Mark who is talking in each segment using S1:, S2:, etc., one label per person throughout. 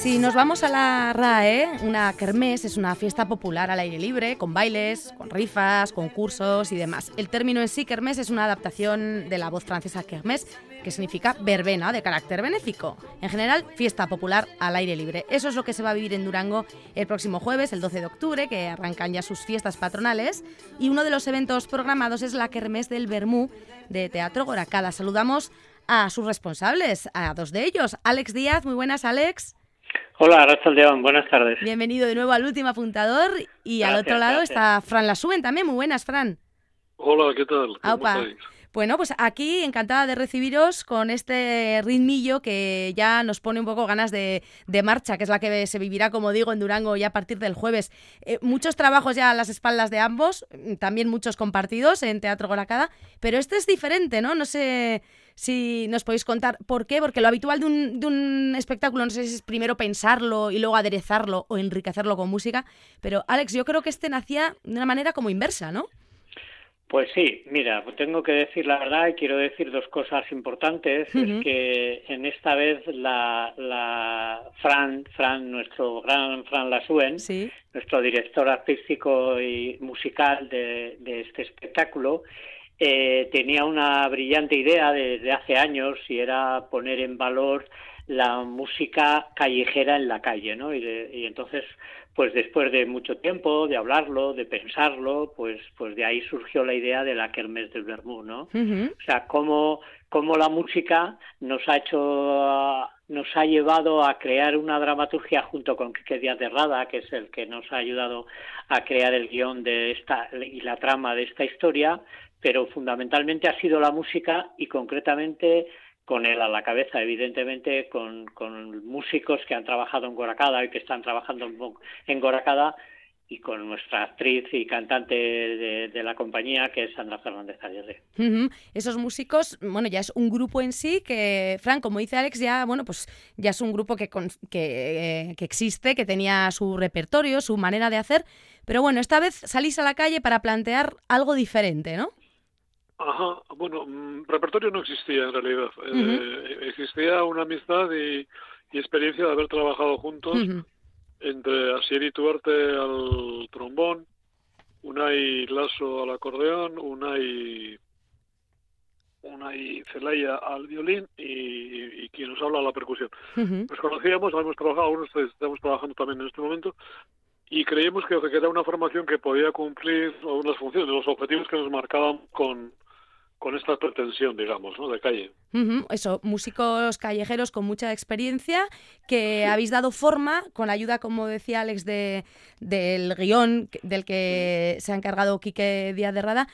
S1: Si
S2: nos vamos a la RAE, una kermés es una fiesta popular al aire libre, con bailes, con rifas, concursos y demás. El término en sí, kermés, es una adaptación de la voz francesa kermés, que significa verbena de carácter benéfico. En general, fiesta popular al aire libre. Eso es lo que se va a vivir en Durango el próximo jueves, el 12 de octubre, que arrancan ya sus fiestas patronales. Y uno de los eventos programados es la kermés del Bermú de Teatro Goracada. Saludamos a sus responsables, a dos de ellos. Alex Díaz, muy buenas, Alex.
S3: Hola, León, buenas tardes.
S2: Bienvenido de nuevo al último apuntador. Y al otro lado
S3: gracias.
S2: está Fran Lasuen también. Muy buenas, Fran.
S4: Hola, ¿qué tal? ¿Cómo?
S2: Bueno, pues aquí encantada de recibiros con este ritmillo que ya nos pone un poco ganas de, marcha, que es la que se vivirá, como digo, en Durango ya a partir del jueves. Eh, muchos trabajos ya a las espaldas de ambos, mm, también muchos compartidos en Teatro Goracada, pero este es diferente, ¿no? No sé si nos podéis contar por qué, porque lo habitual de un, de un espectáculo, no sé si es primero pensarlo y luego aderezarlo o enriquecerlo con música, pero Alex, yo creo que este nacía de una manera como inversa, ¿no?
S3: Pues sí, mira, tengo que decir la verdad y quiero decir dos cosas importantes. Es que en esta vez la, la Fran, Fran, nuestro gran Fran Lasuen,
S2: Sí.
S3: nuestro director artístico y musical de, de este espectáculo, eh, tenía una brillante idea desde hace años y era poner en valor la música callejera en la calle, ¿no? Y, de- y entonces, pues después de mucho tiempo, de hablarlo, de pensarlo, pues, pues de ahí surgió la idea de la Kermés del Bermú, ¿no? O sea, cómo, cómo la música nos ha hecho, nos ha llevado a crear una dramaturgia junto con Quique Díaz de Rada, que es el que nos ha ayudado a crear el guion de esta y la trama de esta historia, pero fundamentalmente ha sido la música y concretamente con él a la cabeza, evidentemente con, con músicos que han trabajado en Goracada y que están trabajando en Goracada y con nuestra actriz y cantante de, la compañía, que es Sandra Fernández Aguirre.
S2: Esos músicos, bueno, ya es un grupo en sí que, Fran, como dice Alex, ya, bueno, pues ya es un grupo que, con- que, eh, que existe, que tenía su repertorio, su manera de hacer, pero bueno, esta vez salís a la calle para plantear algo diferente, ¿no?
S4: Ajá, bueno, mm, repertorio no existía en realidad. Eh, existía una amistad y, y experiencia de haber trabajado juntos
S2: Ujú.
S4: entre Asier y Tuarte al trombón, Unai Lasso al acordeón, Unai, Unai Celaya al violín y, y quien nos habla a la percusión.
S2: Ujú.
S4: Nos conocíamos, hemos trabajado, aún estamos trabajando también en este momento, y creíamos que, que era una formación que podía cumplir unas funciones, los objetivos que nos marcaban con, con esta pretensión, digamos, ¿no? de calle.
S2: Eso, músicos callejeros con mucha experiencia que habéis dado forma con la ayuda, como decía Alex, de, del guion del que se ha encargado Quique Díaz de Rada,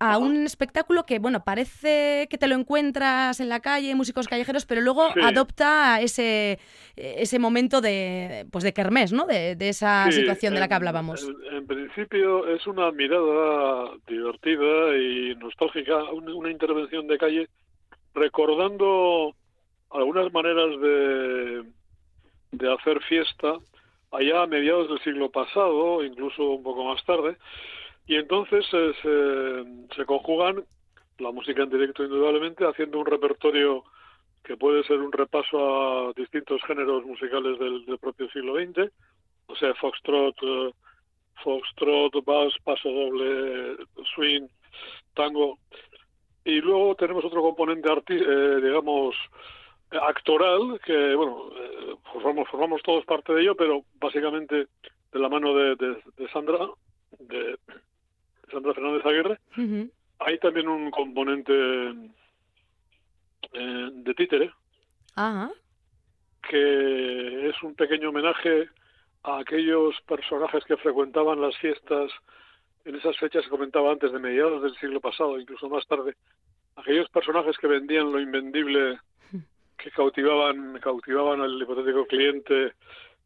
S2: a un espectáculo que, bueno, parece que te lo encuentras en la calle, músicos callejeros, pero luego
S4: Sí.
S2: adopta ese, ese momento de, pues de kermés, ¿no? De, de esa
S4: Sí,
S2: situación de la que hablábamos.
S4: En, en principio es una mirada divertida y nostálgica, una, una intervención de calle recordando algunas maneras de, de hacer fiesta allá a mediados del siglo pasado, incluso un poco más tarde, y entonces se, conjugan la música en directo indudablemente, haciendo un repertorio que puede ser un repaso a distintos géneros musicales del, del propio siglo XX, o sea, foxtrot, eh, foxtrot, bass, paso doble, swing, tango. Y luego tenemos otro componente, arti- eh, digamos, actoral, que, bueno, eh, formamos, formamos todos parte de ello, pero básicamente de la mano de, de- de Sandra, de Sandra Fernández Aguirre. Hay también un componente eh, de títere,
S2: Ajá.
S4: que es un pequeño homenaje a aquellos personajes que frecuentaban las fiestas en esas fechas que comentaba antes, de mediados del siglo pasado, incluso más tarde, aquellos personajes que vendían lo invendible, que cautivaban, cautivaban al hipotético cliente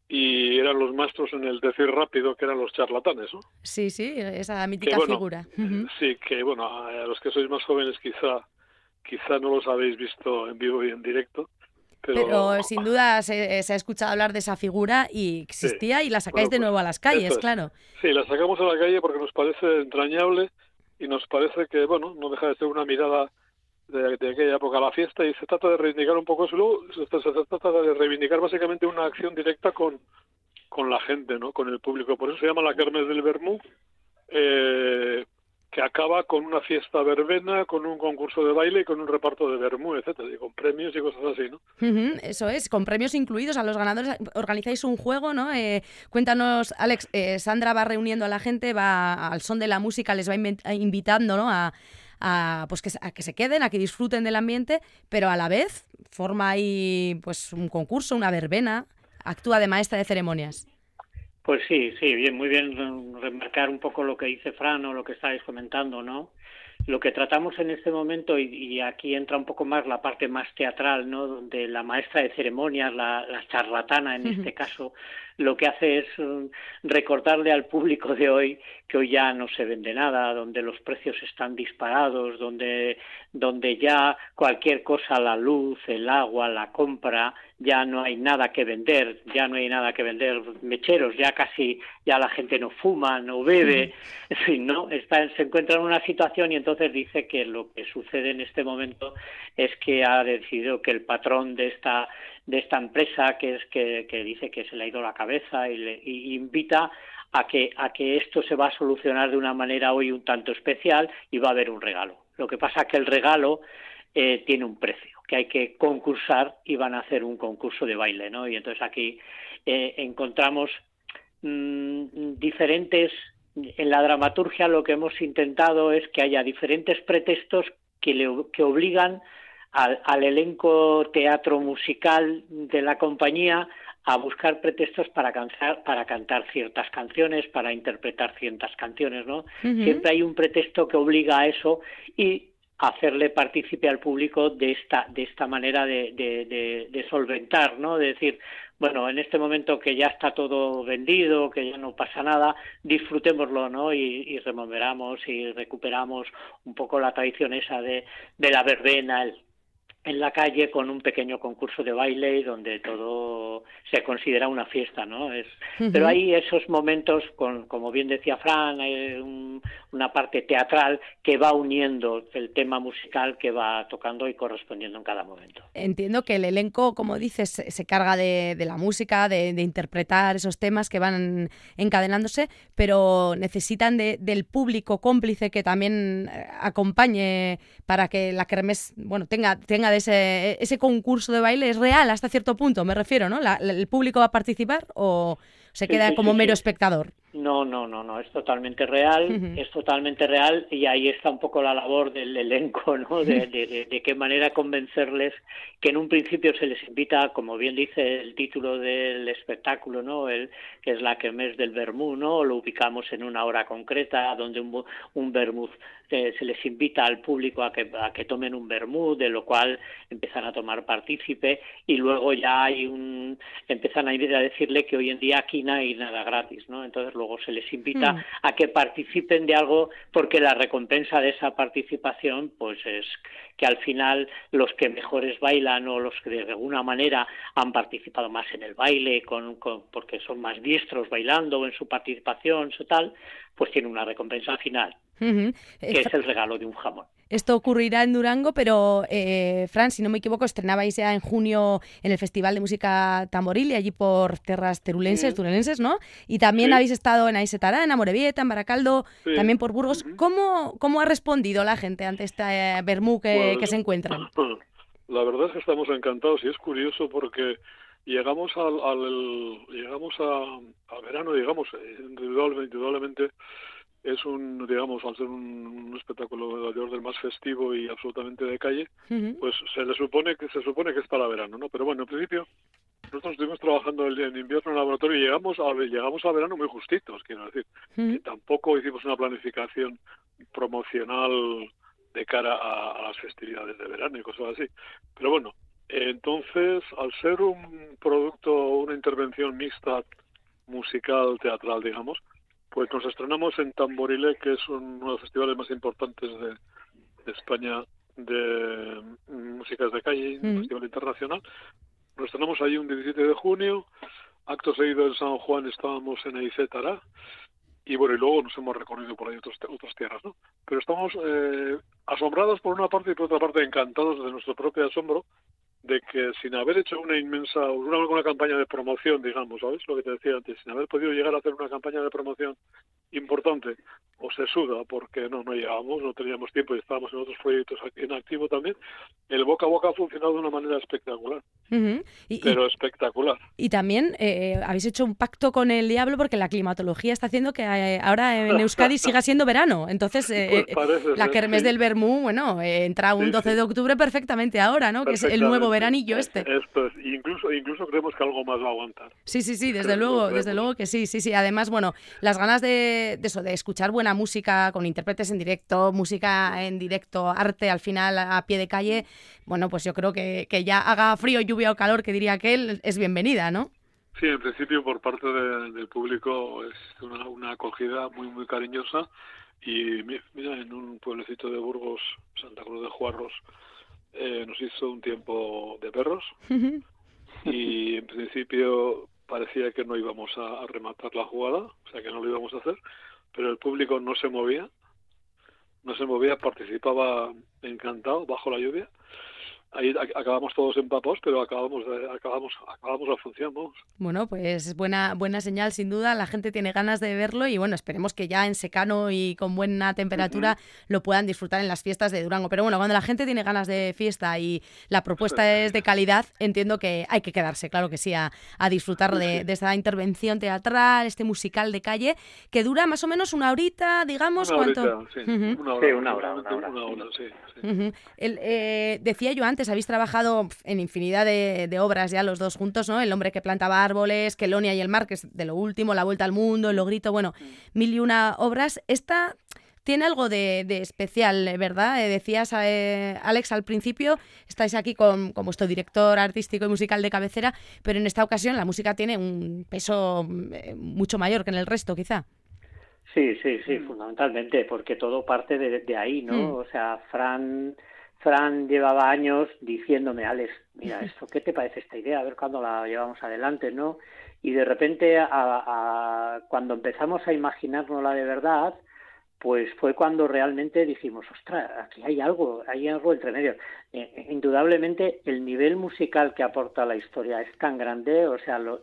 S4: y eran los maestros en el decir rápido, que eran los charlatanes, ¿no?
S2: Sí, sí, esa
S4: Que,
S2: mítica
S4: bueno,
S2: figura. Ujú.
S4: Sí, que bueno, a los que sois más jóvenes quizá, quizá no los habéis visto en vivo y en directo,
S2: Pero, sin duda se, ha escuchado hablar de esa figura y existía y la sacáis de pues, nuevo a las calles, claro.
S4: Sí, la sacamos a la calle porque nos parece entrañable y nos parece que, bueno, no deja de ser una mirada de, aquella época la fiesta y se trata de reivindicar un poco eso, se, trata de reivindicar básicamente una acción directa con, con la gente, ¿no? Con el público. Por eso se llama la Kermes del Bermú. Eh, que acaba con una fiesta verbena, con un concurso de baile y con un reparto de vermú, etcétera, y con premios y cosas así, ¿no?
S2: eso es, con premios incluidos a los ganadores. Organizáis un juego, ¿no? Eh, cuéntanos, Alex, eh, Sandra va reuniendo a la gente, va al son de la música, les va invitando, ¿no? A, a, pues que, a que se queden, a que disfruten del ambiente, pero a la vez forma ahí pues un concurso, una verbena, actúa de maestra de ceremonias.
S3: Pues sí, sí, bien, muy bien remarcar un poco lo que dice Fran o lo que estáis comentando, ¿no? Lo que tratamos en este momento, y, aquí entra un poco más la parte más teatral, ¿no? Donde la maestra de ceremonias, la, charlatana en este caso, lo que hace es mm, recordarle al público de hoy que hoy ya no se vende nada, donde los precios están disparados, donde, donde ya cualquier cosa, la luz, el agua, la compra, ya no hay nada que vender, ya no hay nada que vender mecheros, ya casi ya la gente no fuma, no bebe, en fin, ¿no? Está, se encuentra en una situación y entonces dice que lo que sucede en este momento es que ha decidido que el patrón de esta de esta empresa que es que, que dice que se le ha ido la cabeza y, le, y invita a que, a que esto se va a solucionar de una manera hoy un tanto especial y va a haber un regalo. Lo que pasa es que el regalo eh, tiene un precio, que hay que concursar y van a hacer un concurso de baile, ¿no? Y entonces aquí eh, encontramos mm, diferentes, en la dramaturgia lo que hemos intentado es que haya diferentes pretextos que, le, que obligan al, al elenco teatro musical de la compañía a buscar pretextos para cantar, para cantar ciertas canciones, para interpretar ciertas canciones, ¿no? Siempre hay un pretexto que obliga a eso y hacerle partícipe al público de esta de esta manera de, de, solventar, ¿no? De decir, bueno, en este momento que ya está todo vendido, que ya no pasa nada, disfrutémoslo, ¿no? Y, y removeramos y recuperamos un poco la tradición esa de, de la verbena, el, en la calle con un pequeño concurso de baile donde todo se considera una fiesta, ¿no? Es, Pero hay esos momentos, con, como bien decía Fran, hay una parte teatral que va uniendo el tema musical que va tocando y correspondiendo en cada momento.
S2: Entiendo que el elenco, como dices, se carga de, la música, de, interpretar esos temas que van encadenándose, pero necesitan del público cómplice que también eh, acompañe para que la kermés, bueno, tenga, tenga ese, ese concurso de baile es real hasta cierto punto, me refiero, ¿no? ¿El público va a participar o se queda como mero espectador?
S3: No, no, no, no, es totalmente real, es totalmente real y ahí está un poco la labor del elenco, ¿no? De, de, qué manera convencerles que en un principio se les invita, como bien dice el título del espectáculo, ¿no? El, que es la mes del Bermú, ¿no? Lo ubicamos en una hora concreta donde un, un eh, se les invita al público a que, a que tomen un vermú, de lo cual empiezan a tomar partícipe y luego ya hay un, empiezan a, a decirle que hoy en día aquí no hay nada gratis, ¿no? Entonces luego se les invita mm. a que participen de algo porque la recompensa de esa participación pues es que al final los que mejores bailan o los que de alguna manera han participado más en el baile con, porque son más diestros bailando en su participación tal pues tienen una recompensa final que es el regalo de un jamón
S2: esto ocurrirá en Durango, pero eh, Fran, si no me equivoco, estrenabais ya en junio en el Festival de Música Tamboril y allí por tierras terulenses, turelenses, ¿no? Y también habéis estado en Aisetará, en Amorebieta, en Baracaldo, también por Burgos. ¿Cómo, ¿Cómo ha respondido la gente ante este eh, Bermú que, que se encuentran?
S4: La verdad es que estamos encantados y es curioso porque llegamos al, al llegamos a, verano, digamos, indudablemente es un, digamos, al ser un, espectáculo de del más festivo y absolutamente de calle, pues se le supone que se supone que es para verano, ¿no? Pero bueno, en principio nosotros estuvimos trabajando el, en invierno en el laboratorio y llegamos a, llegamos a verano muy justitos, quiero decir, que tampoco hicimos una planificación promocional de cara a, las festividades de verano y cosas así. Pero bueno, entonces, al ser un producto, una intervención mixta musical, teatral, digamos, pues nos estrenamos en Tamborile, que es uno de los festivales más importantes de, España de músicas de calle, un festival internacional. Nos estrenamos ahí un 17 de junio, acto seguido en San Juan estábamos en Aizetara, y bueno, y luego nos hemos recorrido por ahí otras, otras tierras, ¿no? Pero estamos eh, asombrados por una parte y por otra parte encantados de nuestro propio asombro de que sin haber hecho una inmensa, una, una campaña de promoción, digamos, ¿sabes? Lo que te decía antes, sin haber podido llegar a hacer una campaña de promoción importante, o se suda porque no, no llegábamos, no teníamos tiempo y estábamos en otros proyectos en activo también, el boca a boca ha funcionado de una manera espectacular. pero espectacular.
S2: Y también eh, habéis hecho un pacto con el diablo porque la climatología está haciendo que eh, ahora en Euskadi siga siendo verano. Entonces, eh, pues la Kermés del Bermú, bueno, entra un 12 de octubre perfectamente ahora, ¿no? Que es el nuevo veranillo este.
S4: Esto es, incluso, incluso creemos que algo más va a aguantar.
S2: Sí, sí, sí, desde luego, desde luego que sí, sí, sí. Además, bueno, las ganas de, eso, de escuchar buena música con intérpretes en directo, música en directo, arte al final a pie de calle, bueno, pues yo creo que, que ya haga frío, lluvia o calor, que diría aquel, es bienvenida, ¿no?
S4: Sí, en principio por parte del público es una, una acogida muy, muy cariñosa. Y mira, en un pueblecito de Burgos, Santa Cruz de Juarros, eh, nos hizo un tiempo de perros. Y en principio parecía que no íbamos a, rematar la jugada, o sea que no lo íbamos a hacer, pero el público no se movía, no se movía, participaba encantado bajo la lluvia ahí acabamos todos empapados, pero acabamos acabamos acabamos la función,
S2: Bueno, pues buena buena señal sin duda, la gente tiene ganas de verlo y bueno, esperemos que ya en secano y con buena temperatura lo puedan disfrutar en las fiestas de Durango. Pero bueno, cuando la gente tiene ganas de fiesta y la propuesta es de calidad, entiendo que hay que quedarse, claro que sí, a, disfrutar de, esta intervención teatral, este musical de calle, que dura más o menos una horita, digamos,
S4: una
S2: ¿cuánto?
S4: sí, una hora, una hora, una hora, sí,
S2: El, eh, decía yo antes, habéis trabajado en infinidad de, obras ya los dos juntos, ¿no? El hombre que plantaba árboles, Kelonia y el mar, que es de lo último, La Vuelta al Mundo, El Logrito, bueno, mil y una obras. Esta tiene algo de, especial, ¿verdad? Eh, decías, eh, Alex, al principio, estáis aquí con, con, vuestro director artístico y musical de cabecera, pero en esta ocasión la música tiene un peso eh, mucho mayor que en el resto, quizá.
S3: Sí, sí, sí, fundamentalmente, porque todo parte de, ahí, ¿no? Mm. O sea, Fran Fran llevaba años diciéndome, Alex, mira esto, ¿qué te parece esta idea? A ver cuándo la llevamos adelante, ¿no? Y de repente, a, cuando empezamos a imaginárnosla de verdad, pues fue cuando realmente dijimos, ostras, aquí hay algo, hay algo entre medio. Eh, indudablemente el nivel musical que aporta la historia es tan grande, o sea, lo,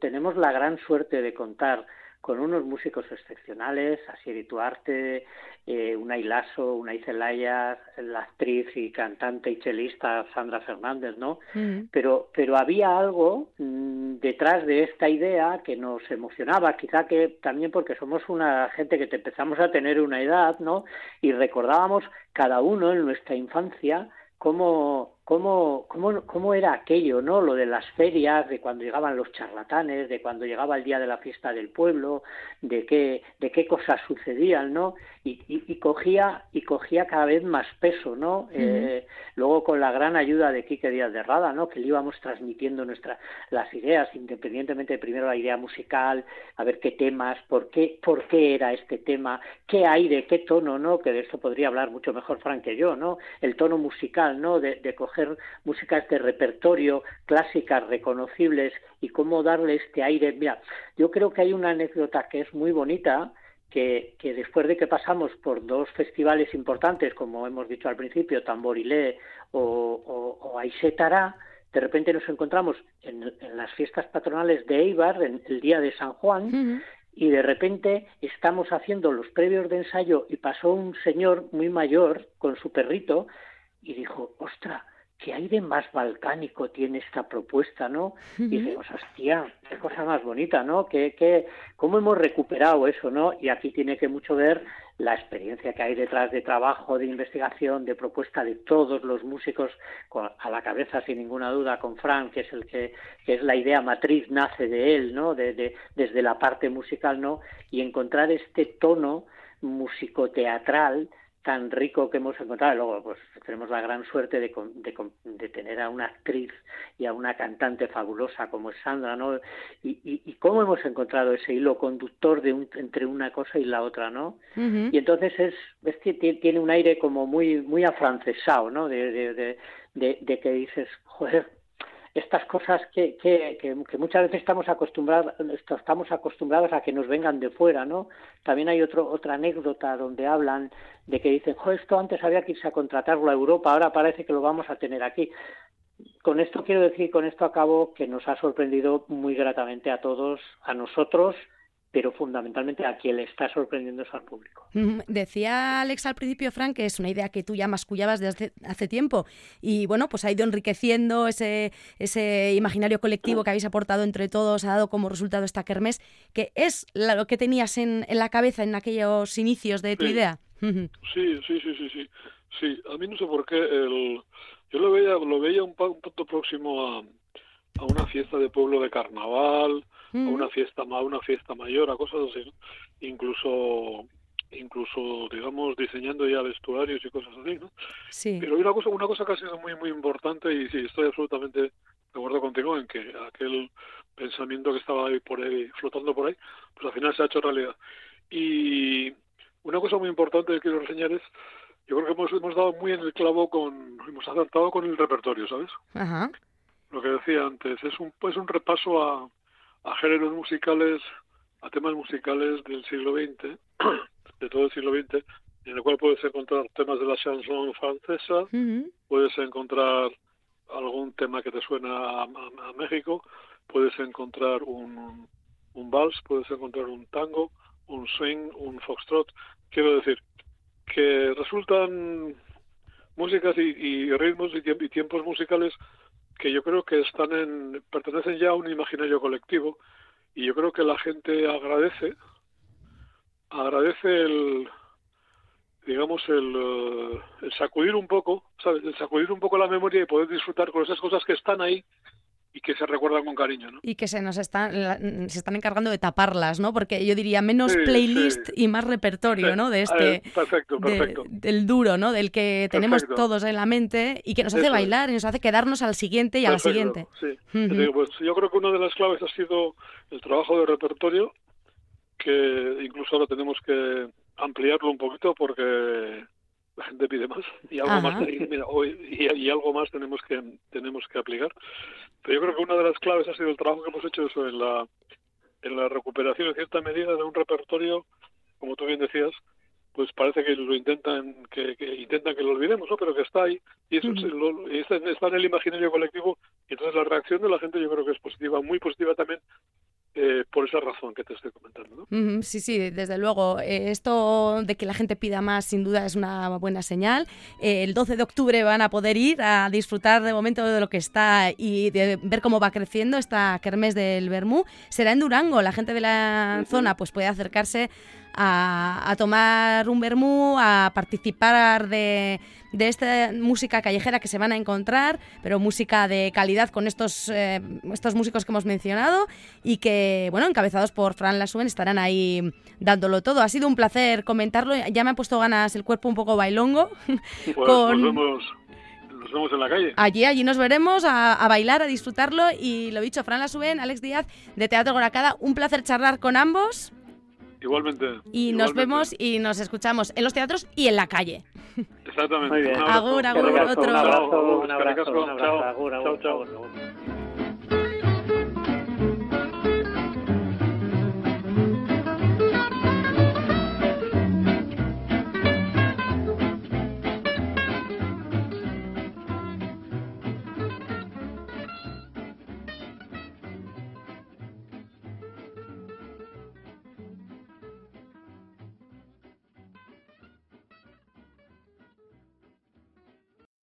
S3: tenemos la gran suerte de contar con unos músicos excepcionales, Asieri Tuarte, eh, Unai Lasso, Unai Zelaya, la actriz y cantante y chelista Sandra Fernández, ¿no? Mm. Pero, pero había algo mm, detrás de esta idea que nos emocionaba, quizá que también porque somos una gente que te empezamos a tener una edad, ¿no? Y recordábamos cada uno en nuestra infancia cómo cómo, cómo, cómo era aquello, ¿no? Lo de las ferias, de cuando llegaban los charlatanes, de cuando llegaba el día de la fiesta del pueblo, de qué, de qué cosas sucedían, ¿no? Y, y, cogía, y cogía cada vez más peso, ¿no? eh, luego con la gran ayuda de Quique Díaz de Rada, ¿no? Que le íbamos transmitiendo nuestras las ideas, independientemente de primero la idea musical, a ver qué temas, por qué, por qué era este tema, qué aire, qué tono, ¿no? Que de esto podría hablar mucho mejor Frank que yo, ¿no? El tono musical, ¿no? De, de coger músicas de repertorio, clásicas, reconocibles, y cómo darle este aire. Mira, yo creo que hay una anécdota que es muy bonita, que, que, después de que pasamos por dos festivales importantes, como hemos dicho al principio, Tamborilé o, o, de repente nos encontramos en, las fiestas patronales de Eibar, en el día de San Juan, y de repente estamos haciendo los previos de ensayo y pasó un señor muy mayor con su perrito y dijo, ostra, qué aire más balcánico tiene esta propuesta, ¿no? Y decimos, hostia, qué cosa más bonita, ¿no? ¿Qué, qué, ¿Cómo hemos recuperado eso, no? Y aquí tiene que mucho ver la experiencia que hay detrás de trabajo, de investigación, de propuesta de todos los músicos a la cabeza, sin ninguna duda, con Frank, que es el que, que es la idea matriz, nace de él, ¿no? De, de, desde la parte musical, ¿no? Y encontrar este tono musicoteatral tan rico que hemos encontrado. Luego, pues tenemos la gran suerte de, de, tener a una actriz y a una cantante fabulosa como es Sandra, ¿no? Y, y, cómo hemos encontrado ese hilo conductor de un, entre una cosa y la otra, ¿no? Y entonces es, es que tiene un aire como muy muy afrancesado, ¿no? De, de, de, de que dices, joder, estas cosas que, que, que, muchas veces estamos acostumbrados, estamos acostumbrados a que nos vengan de fuera, ¿no? También hay otro, otra anécdota donde hablan de que dicen, esto antes había que irse a contratarlo a Europa, ahora parece que lo vamos a tener aquí. Con esto quiero decir, con esto acabo que nos ha sorprendido muy gratamente a todos, a nosotros, pero fundamentalmente a quien le está sorprendiendo es al público.
S2: Decía Alex al principio, Frank, que es una idea que tú ya mascullabas desde hace tiempo y bueno, pues ha ido enriqueciendo ese, ese imaginario colectivo que habéis aportado entre todos, ha dado como resultado esta kermés, que es lo que tenías en, la cabeza en aquellos inicios de tu idea.
S4: sí, sí, sí, sí, sí. Sí, a mí no sé por qué el... yo lo veía, lo veía un, un punto próximo a, a una fiesta de pueblo de carnaval, a una fiesta a una fiesta mayor, a cosas así, incluso incluso digamos diseñando ya vestuarios y cosas así, ¿no?
S2: Sí.
S4: Pero hay una cosa una cosa que ha sido muy muy importante y sí estoy absolutamente de acuerdo contigo en que aquel pensamiento que estaba ahí por ahí flotando por ahí, pues al final se ha hecho realidad. Y una cosa muy importante que quiero reseñar es yo creo que hemos, hemos dado muy en el clavo con hemos acertado con el repertorio, ¿sabes?
S2: Ajá.
S4: Lo que decía antes es un es un repaso a a géneros musicales, a temas musicales del siglo XX, de todo el siglo XX, en el cual puedes encontrar temas de la chanson francesa, puedes encontrar algún tema que te suena a, México, puedes encontrar un, un vals, puedes encontrar un tango, un swing, un foxtrot. Quiero decir que resultan músicas y, ritmos y, tiempos musicales que yo creo que están en, pertenecen ya a un imaginario colectivo y yo creo que la gente agradece, agradece el, digamos, el, eh, sacudir un poco, ¿sabes? El sacudir un poco la memoria y poder disfrutar con esas cosas que están ahí y que se recuerdan con cariño, ¿no?
S2: Y que se nos están, se están encargando de taparlas, ¿no? Porque yo diría menos playlist y más repertorio, ¿no? De este,
S4: perfecto, perfecto.
S2: del duro, ¿no? Del que tenemos todos en la mente y que nos hace bailar y nos hace quedarnos al siguiente y a la siguiente.
S4: Sí. pues yo creo que una de las claves ha sido el trabajo de repertorio, que incluso ahora tenemos que ampliarlo un poquito porque la gente pide más y algo más mira, hoy, y, algo más tenemos que tenemos que aplicar. Pero yo creo que una de las claves ha sido el trabajo que hemos hecho eso en la en la recuperación en cierta medida de un repertorio como tú bien decías pues parece que lo intentan que, intentan que lo olvidemos no pero que está ahí y eso está, está en el imaginario colectivo y entonces la reacción de la gente yo creo que es positiva muy positiva también eh, por esa razón que te estoy comentando.
S2: ¿no? sí, sí, desde luego. Eh, esto de que la gente pida más, sin duda, es una buena señal. Eh, el 12 de octubre van a poder ir a disfrutar de momento de lo que está y de ver cómo va creciendo esta kermés del Bermú. Será en Durango. La gente de la zona pues puede acercarse a, tomar un vermú, a participar de, de, esta música callejera que se van a encontrar, pero música de calidad con estos, eh, estos músicos que hemos mencionado y que, bueno, encabezados por Fran Lasuen, estarán ahí dándolo todo. Ha sido un placer comentarlo, ya me ha puesto ganas el cuerpo un poco bailongo.
S4: Pues nos, vemos, en la calle.
S2: Allí, allí nos veremos a, bailar, a disfrutarlo y lo dicho, Fran Lasuen, Alex Díaz de Teatro Goracada, un placer charlar con ambos.
S4: Igualmente.
S2: Y nos vemos y nos escuchamos en los teatros y en la calle.
S4: Exactamente.
S2: Agur, agur,
S3: otro. Un abrazo, un abrazo, un abrazo. Agur, agur,